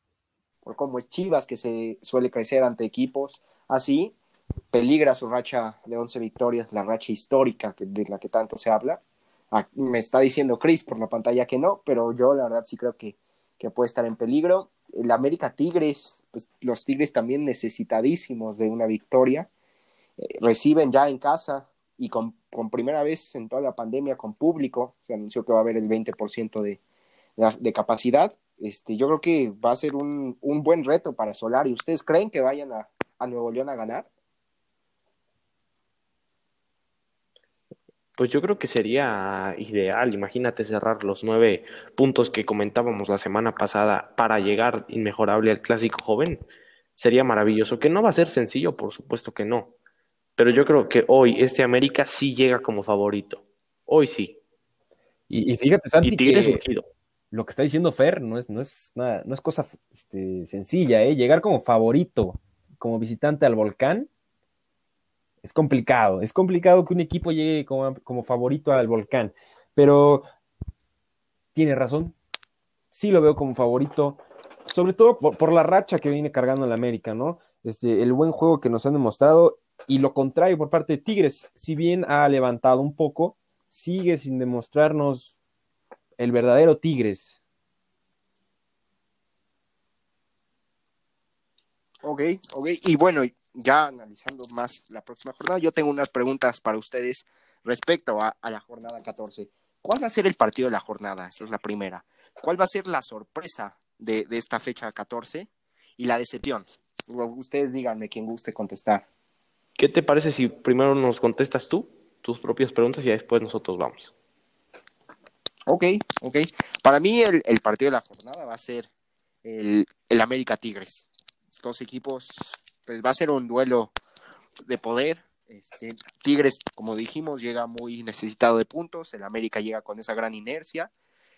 por cómo es Chivas, que se suele crecer ante equipos así, peligra su racha de 11 victorias, la racha histórica que, de la que tanto se habla. Me está diciendo Chris por la pantalla que no, pero yo la verdad sí creo que, que puede estar en peligro. El América Tigres, pues los Tigres también necesitadísimos de una victoria. Eh, reciben ya en casa y con, con primera vez en toda la pandemia con público, se anunció que va a haber el 20% de, de, de capacidad. Este, yo creo que va a ser un, un buen reto para Solari. ¿Ustedes creen que vayan a, a Nuevo León a ganar?
Pues yo creo que sería ideal, imagínate cerrar los nueve puntos que comentábamos la semana pasada para llegar inmejorable al clásico joven. Sería maravilloso, que no va a ser sencillo, por supuesto que no. Pero yo creo que hoy este América sí llega como favorito. Hoy sí.
Y, y fíjate, Santi,
Y Tigres
que lo que está diciendo Fer no es, no es, nada, no es cosa este, sencilla, ¿eh? Llegar como favorito, como visitante al volcán, es complicado. Es complicado que un equipo llegue como, favorito al volcán. Pero tiene razón. Sí lo veo como favorito. Sobre todo por, por la racha que viene cargando el América, ¿no? Este, el buen juego que nos han demostrado. Y lo contrario por parte de Tigres, si bien ha levantado un poco, sigue sin demostrarnos el verdadero Tigres.
Ok, ok. Y bueno, ya analizando más la próxima jornada, yo tengo unas preguntas para ustedes respecto a, a, la jornada 14. ¿Cuál va a ser el partido de la jornada? Esa es la primera. ¿Cuál va a ser la sorpresa de, de esta fecha 14 y la decepción? Ustedes díganme quien guste contestar.
¿Qué te parece si primero nos contestas tú tus propias preguntas y después nosotros vamos?
Ok, ok. Para mí el, el partido de la jornada va a ser el, el América Tigres. Dos equipos, pues va a ser un duelo de poder. Este, Tigres, como dijimos, llega muy necesitado de puntos. El América llega con esa gran inercia.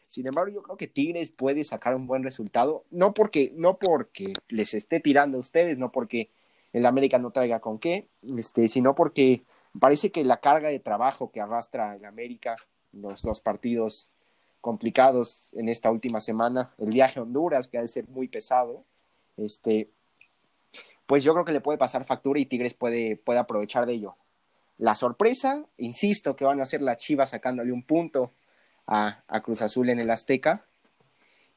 Sin embargo, yo creo que Tigres puede sacar un buen resultado. No porque, no porque les esté tirando a ustedes, no porque el América no traiga con qué, este, sino porque parece que la carga de trabajo que arrastra el América, los dos partidos complicados en esta última semana, el viaje a Honduras, que ha de ser muy pesado, este, pues yo creo que le puede pasar factura y Tigres puede, puede aprovechar de ello. La sorpresa, insisto, que van a ser las Chivas sacándole un punto a, a, Cruz Azul en el Azteca.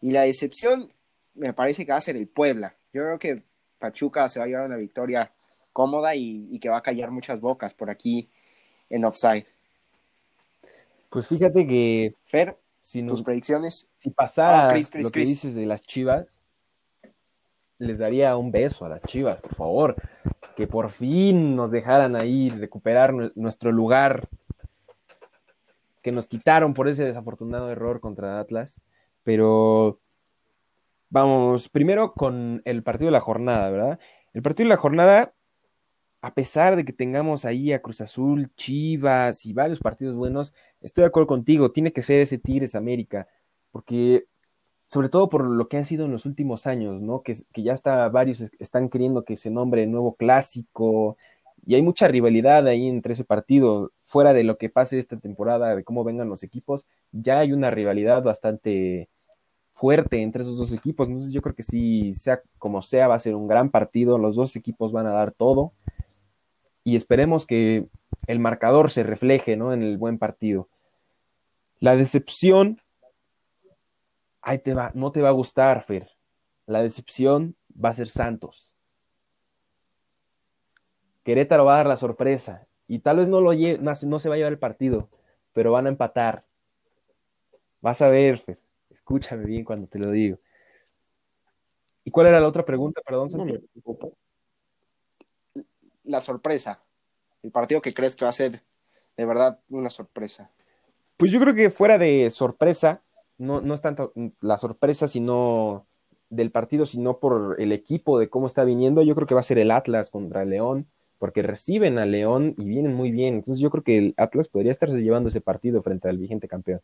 Y la decepción me parece que va a ser el Puebla. Yo creo que Pachuca se va a llevar una victoria cómoda y, que va a callar muchas bocas por aquí en offside.
Pues fíjate que
Fer, si tus predicciones.
Si pasara ah, lo que dices de las Chivas, les daría un beso a las Chivas, por favor, que por fin nos dejaran ahí recuperar nuestro lugar que nos quitaron por ese desafortunado error contra Atlas, pero vamos, primero con el partido de la jornada, ¿verdad? El partido de la jornada, a pesar de que tengamos ahí a Cruz Azul, Chivas y varios partidos buenos, estoy de acuerdo contigo, tiene que ser ese Tigres América, porque sobre todo por lo que ha sido en los últimos años, ¿no? Que, que ya está, varios están queriendo que se nombre nuevo clásico, y hay mucha rivalidad ahí entre ese partido, fuera de lo que pase esta temporada, de cómo vengan los equipos, ya hay una rivalidad bastante fuerte entre esos dos equipos, entonces yo creo que sí, sea como sea, va a ser un gran partido, los dos equipos van a dar todo y esperemos que el marcador se refleje ¿no? en el buen partido. La decepción, ahí te va, no te va a gustar, Fer. La decepción va a ser Santos. Querétaro va a dar la sorpresa y tal vez no, lo no, se va a llevar el partido, pero van a empatar. Vas a ver, Fer. Escúchame bien cuando te lo digo. ¿Y cuál era la otra pregunta? Perdón,
La sorpresa. El partido que crees que va a ser de verdad una sorpresa.
Pues yo creo que fuera de sorpresa, no, no es tanto la sorpresa, sino del partido, sino por el equipo, de cómo está viniendo. Yo creo que va a ser el Atlas contra el León porque reciben a León y vienen muy bien. Entonces yo creo que el Atlas podría estarse llevando ese partido frente al vigente campeón.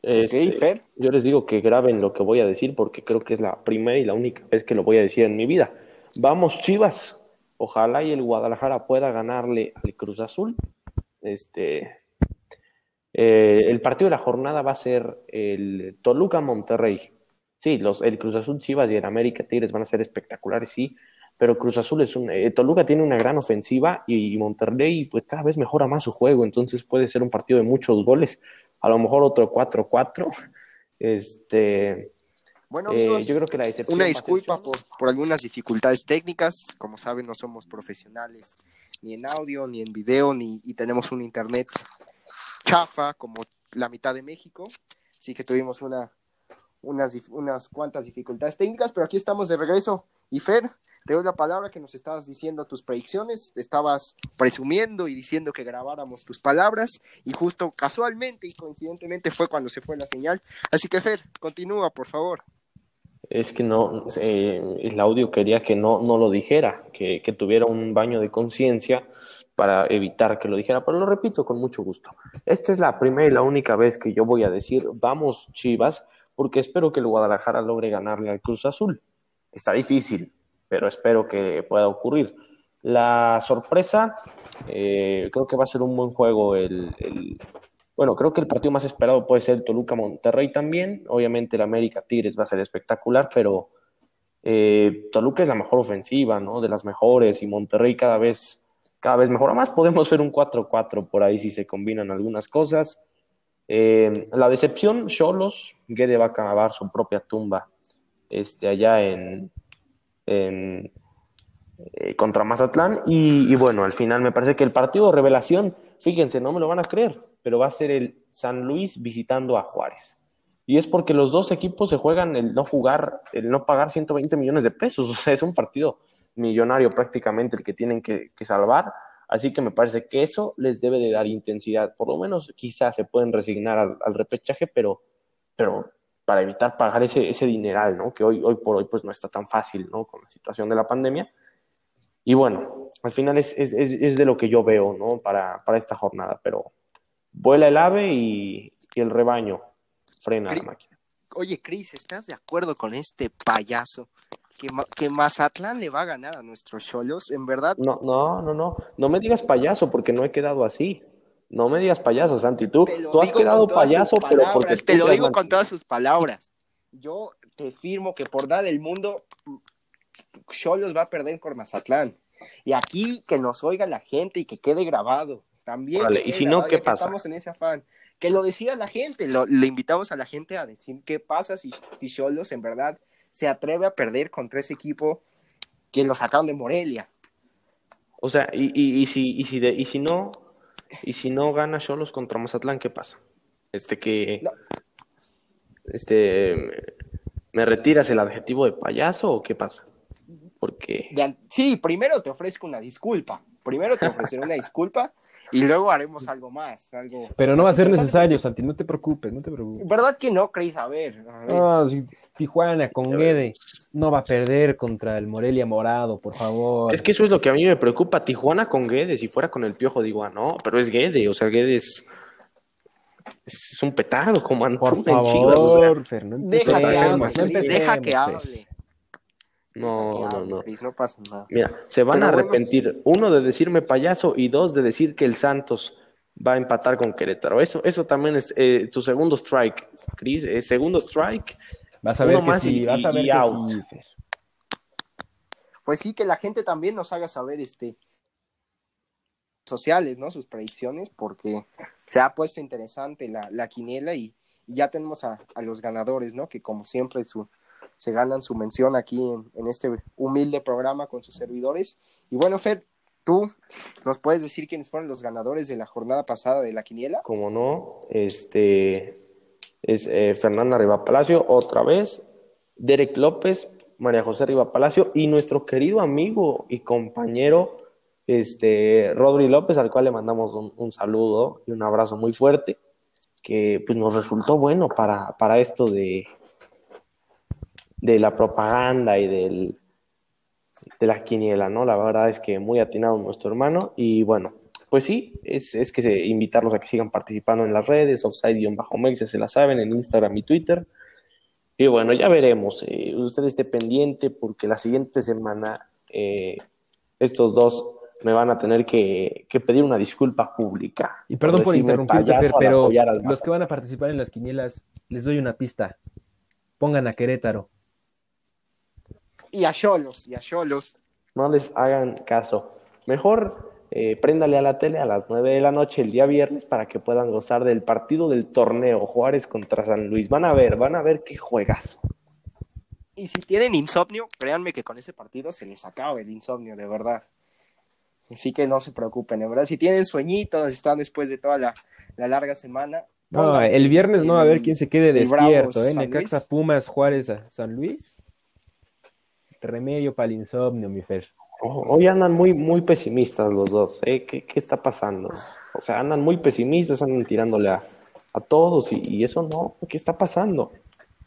Este, yo les digo que graben lo que voy a decir porque creo que es la primera y la única vez que lo voy a decir en mi vida. Vamos, Chivas. Ojalá y el Guadalajara pueda ganarle al Cruz Azul. Este, eh, el partido de la jornada va a ser el Toluca Monterrey. Sí, los, el Cruz Azul Chivas y el América Tigres van a ser espectaculares, sí, pero Cruz Azul es un. Eh, Toluca tiene una gran ofensiva y, Monterrey, pues cada vez mejora más su juego, entonces puede ser un partido de muchos goles, a lo mejor otro 4-4. Este.
Bueno, eh, yo creo que la Una disculpa por, por algunas dificultades técnicas. Como saben, no somos profesionales ni en audio, ni en video, ni y tenemos un internet chafa como la mitad de México. Así que tuvimos una unas, unas cuantas dificultades técnicas, pero aquí estamos de regreso. Y Fer, te doy la palabra que nos estabas diciendo tus predicciones, te estabas presumiendo y diciendo que grabáramos tus palabras, y justo casualmente y coincidentemente fue cuando se fue la señal. Así que Fer, continúa, por favor.
Es que no, eh, el audio quería que no, no lo dijera, que, que tuviera un baño de conciencia para evitar que lo dijera, pero lo repito con mucho gusto. Esta es la primera y la única vez que yo voy a decir, vamos Chivas, porque espero que el Guadalajara logre ganarle al Cruz Azul. Está difícil, pero espero que pueda ocurrir. La sorpresa, eh, creo que va a ser un buen juego. El, bueno, creo que el partido más esperado puede ser Toluca-Monterrey también. Obviamente el América-Tigres va a ser espectacular, pero eh, Toluca es la mejor ofensiva, ¿no? De las mejores y Monterrey cada vez, cada vez mejora más. Podemos ver un 4-4 por ahí si se combinan algunas cosas. Eh, la decepción, Cholos, Guede va a acabar su propia tumba este, allá en, eh, contra Mazatlán. Y, bueno, al final me parece que el partido de revelación, fíjense, no me lo van a creer, pero va a ser el San Luis visitando a Juárez. Y es porque los dos equipos se juegan el no jugar, el no pagar 120 millones de pesos. O sea, es un partido millonario prácticamente el que tienen que, que salvar Así que me parece que eso les debe de dar intensidad. Por lo menos quizás se pueden resignar al, repechaje, pero, pero para evitar pagar ese, ese dineral, ¿no? Que hoy, hoy por hoy pues no está tan fácil, ¿no? Con la situación de la pandemia. Y bueno, al final es, es, es, de lo que yo veo, ¿no? Para, para, esta jornada, pero vuela el ave y, y el rebaño frena la máquina.
Oye, Cris, ¿estás de acuerdo con este payaso que, Mazatlán le va a ganar a nuestros Cholos, en verdad.
No, no, no, no. No me digas payaso porque no he quedado así. No me digas payaso, Santi. Tú, tú has quedado payaso, pero porque
te lo digo con todas sus palabras. Yo te firmo que por dar el mundo, Cholos va a perder con Mazatlán. Y aquí que nos oiga la gente y que quede grabado. También.
Vale, y si no, ¿qué pasa?
Estamos en ese afán. Que lo decida la gente. Lo, le invitamos a la gente a decir qué pasa si Cholos en verdad se atreve a perder contra ese equipo que lo sacaron de Morelia.
O sea, y, y, y si, y, si de- y si no, y si no gana Cholos contra Mazatlán, ¿qué pasa? Este que
No.
este ¿me retiras el adjetivo de payaso o qué pasa? Porque
De sí, primero te ofrezco una disculpa. Primero te ofreceré una disculpa y luego haremos algo más. Algo
Pero no
más
va a ser necesario, Santi, no te preocupes, no te preocupes.
¿Verdad que no, Chris? A ver. a ver.
No, si Tijuana con Guede no va a perder contra el Morelia Morado, por favor.
es que eso es lo que a mí me preocupa. Tijuana con Guedes, si fuera con el Piojo digo, ah, no, pero es Guede, o sea, Guedes es, es un petardo como
Por
Antuna en Chivas, o sea,
favor,
Deja que hable,
no
deja que hable.
no, no, no.
Pasa nada.
Mira, se van
Pero
a
bueno,
arrepentir, uno de decirme payaso y dos de decir que el Santos va a empatar con Querétaro. Eso, eso también es eh, tu segundo strike, Chris. eh, segundo strike.
Vas a ver
Uno
que sí,
y-
vas a ver
y
que
out.
sí, Fer.
Pues sí, que la gente también nos haga saber este sociales, ¿no? Sus predicciones, porque se ha puesto interesante la, la quiniela y, y ya tenemos a, a los ganadores, ¿no? Que como siempre su, se ganan su mención aquí en, en este humilde programa con sus servidores. Y bueno, Fer, tú nos puedes decir quiénes fueron los ganadores de la jornada pasada de la quiniela.
Como no, este es eh, Fernanda Riva Palacio otra vez, Derek López, María José Riva Palacio y nuestro querido amigo y compañero este Rodri López, al cual le mandamos un, un saludo y un abrazo muy fuerte, que pues nos resultó bueno para, para esto de, de la propaganda y del, de la quiniela, ¿no? La verdad es que muy atinado nuestro hermano y bueno, pues sí, es, es que se- invitarlos a que sigan participando en las redes, offside-mex, ya se la saben, en Instagram y Twitter. Y bueno, ya veremos. eh, usted esté pendiente porque la siguiente semana eh, estos dos me van a tener que, que pedir una disculpa pública.
Y perdón por interrumpirte, Fer, pero los que van a participar en las quinielas, les doy una pista. Pongan a Querétaro.
Y a Cholos, y a Cholos.
No les hagan caso. Mejor eh, préndale a la tele a las 9 de la noche el día viernes para que puedan gozar del partido del torneo Juárez contra San Luis. Van a ver, van a ver qué juegas.
Y si tienen insomnio, créanme que con ese partido se les acaba el insomnio, de verdad. Así que no se preocupen, de verdad. Si tienen sueñitos, están después de toda la, la larga semana.
No, el viernes no va a ver quién se quede despierto, ¿eh? Necaxa. Pumas, Juárez, a San Luis. Remedio para el insomnio, mi Fer.
Hoy andan muy, muy pesimistas los dos. ¿eh? ¿Qué, qué está pasando? O sea, andan muy pesimistas, andan tirándole a, a todos y, y eso no. ¿Qué está pasando?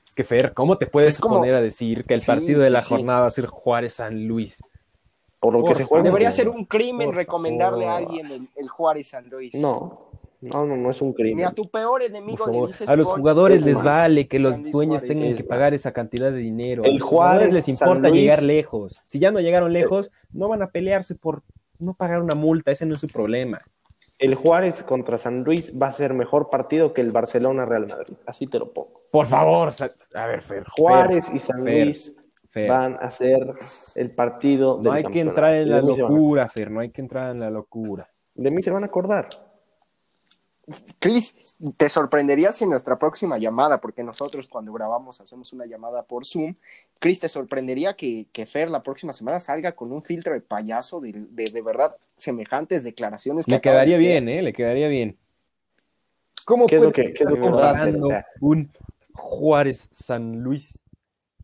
Es que Fer, ¿cómo te puedes
como-
poner a decir que el
Sí,
partido de
sí,
la
sí.
jornada va a ser Juárez-San Luis?
Por lo
Por
que se juega.
Debería ser un crimen
por
recomendarle a alguien el, el Juárez San Luis.
No, no, no, no es un
Ni
crimen.
a tu peor enemigo le
favor.
dices
A los jugadores
es
les
más,
vale que los
San
dueños
Juárez.
tengan que pagar esa cantidad de dinero. A
El
los jugadores
Juárez,
les importa
Luis-
llegar lejos. Si ya no llegaron lejos, no van a pelearse por no pagar una multa. Ese no es su problema.
El Juárez contra San Luis va a ser mejor partido que el Barcelona-Real Madrid. Así te lo pongo.
Por favor, a ver, Fer.
Juárez y San
Fer,
Luis
Fer.
van a ser el partido del
No hay que entrar en la
a-
locura, Fer. No hay que entrar en la locura.
De mí se van a acordar.
Chris, te sorprendería si en nuestra próxima llamada, porque nosotros cuando grabamos hacemos una llamada por Zoom, Chris, te sorprendería que, que Fer la próxima semana salga con un filtro de payaso de, de, de verdad semejantes declaraciones que
Le
de
quedaría bien, ¿eh? Le quedaría bien. ¿Cómo
¿Qué es lo
puede
que- qué es lo
estar
que va a hacer?
comparando
O sea-
un Juárez-San Luis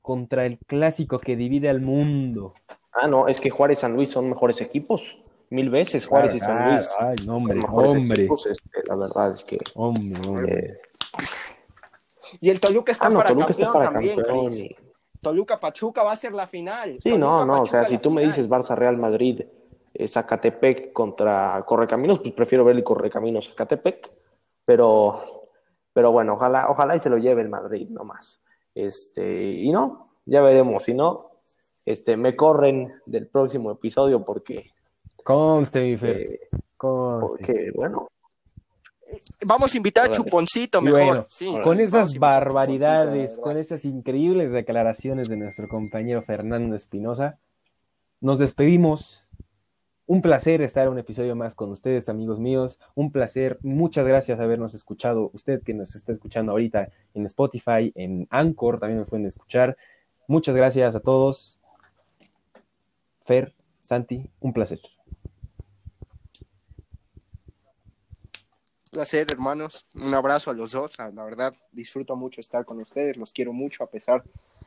contra el clásico que divide al mundo?
Ah, no, es que Juárez y San Luis son mejores equipos. Mil veces Juárez y San
Claro,
Luis.
Ay, no, hombre, hombre,
equipos, este, la verdad es que.
hombre, hombre.
eh,
Y el Toluca está
ah, no,
para
Toluca
campeón
está para
también,
campeón.
Chris.
y-
Toluca Pachuca va a ser la final.
Sí, no,
Toluca,
no, o
Pachuca,
sea, si tú me dices Barça Real Madrid, eh, Zacatepec contra Correcaminos, pues prefiero ver el Correcaminos Zacatepec, pero, pero bueno, ojalá, ojalá y se lo lleve el Madrid, no más. Este, y no, ya veremos, si no, este, me corren del próximo episodio porque,
Conste, mi Fer,
eh,
conste.
porque bueno,
Vamos a invitar a. Chuponcito mejor.
bueno,
Sí,
con
sí,
esas barbaridades, con esas increíbles declaraciones de nuestro compañero Fernando Espinosa, nos despedimos. Un placer estar un episodio más con ustedes, amigos míos. Un placer. Muchas gracias por habernos escuchado. Usted que nos está escuchando ahorita en Spotify, en Anchor, también nos pueden escuchar. Muchas gracias a todos. Fer, Santi, un placer.
Placer, hermanos. Un abrazo a los dos. La verdad, disfruto mucho estar con ustedes. Los quiero mucho a pesar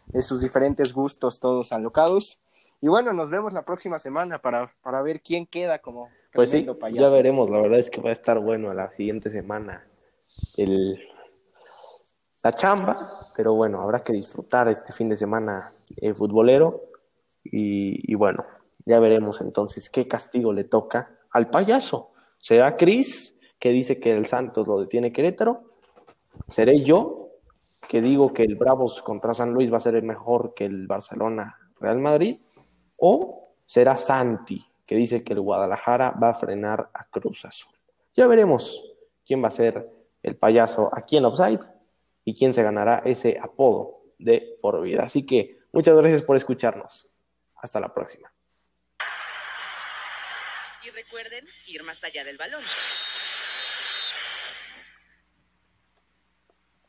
de sus diferentes gustos, todos alocados. Y bueno, nos vemos la próxima semana para, para ver quién queda como
pues sí, ya veremos. La verdad es que va a estar bueno la siguiente semana el, la chamba, pero bueno, habrá que disfrutar este fin de semana el eh, futbolero. Y, y bueno, ya veremos entonces qué castigo le toca al payaso. ¿Será Cris? Que dice que el Santos lo detiene Querétaro. Seré yo que digo que el Bravos contra San Luis va a ser mejor que el Barcelona Real Madrid. O será Santi que dice que el Guadalajara va a frenar a Cruz Azul. Ya veremos quién va a ser el payaso aquí en Offside y quién se ganará ese apodo de por vida. Así que muchas gracias por escucharnos. Hasta la próxima.
Y recuerden ir más allá del balón.